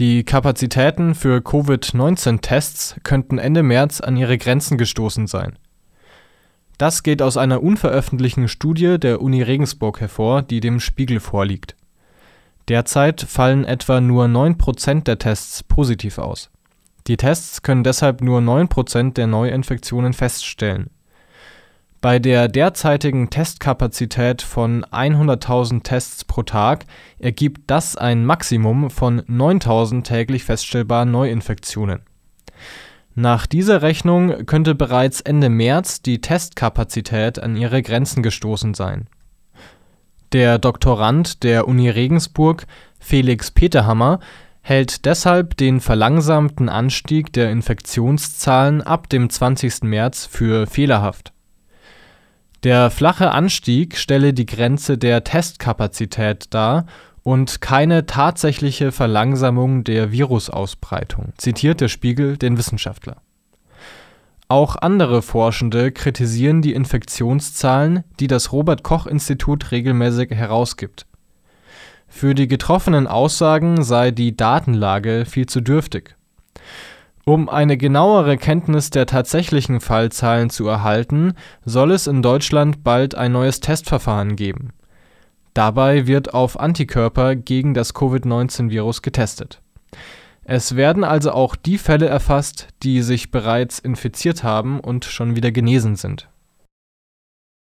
Die Kapazitäten für Covid-19-Tests könnten Ende März an ihre Grenzen gestoßen sein. Das geht aus einer unveröffentlichten Studie der Uni Regensburg hervor, die dem Spiegel vorliegt. Derzeit fallen etwa nur 9 Prozent der Tests positiv aus. Die Tests können deshalb nur 9 Prozent der Neuinfektionen feststellen bei der derzeitigen Testkapazität von 100.000 Tests pro Tag ergibt das ein Maximum von 9.000 täglich feststellbaren Neuinfektionen. Nach dieser Rechnung könnte bereits Ende März die Testkapazität an ihre Grenzen gestoßen sein. Der Doktorand der Uni Regensburg, Felix Peterhammer, hält deshalb den verlangsamten Anstieg der Infektionszahlen ab dem 20. März für fehlerhaft der flache Anstieg stelle die Grenze der Testkapazität dar und keine tatsächliche Verlangsamung der Virusausbreitung, zitiert der Spiegel den Wissenschaftler. Auch andere Forschende kritisieren die Infektionszahlen, die das Robert Koch Institut regelmäßig herausgibt. Für die getroffenen Aussagen sei die Datenlage viel zu dürftig um eine genauere Kenntnis der tatsächlichen Fallzahlen zu erhalten, soll es in Deutschland bald ein neues Testverfahren geben. Dabei wird auf Antikörper gegen das Covid-19-Virus getestet. Es werden also auch die Fälle erfasst, die sich bereits infiziert haben und schon wieder genesen sind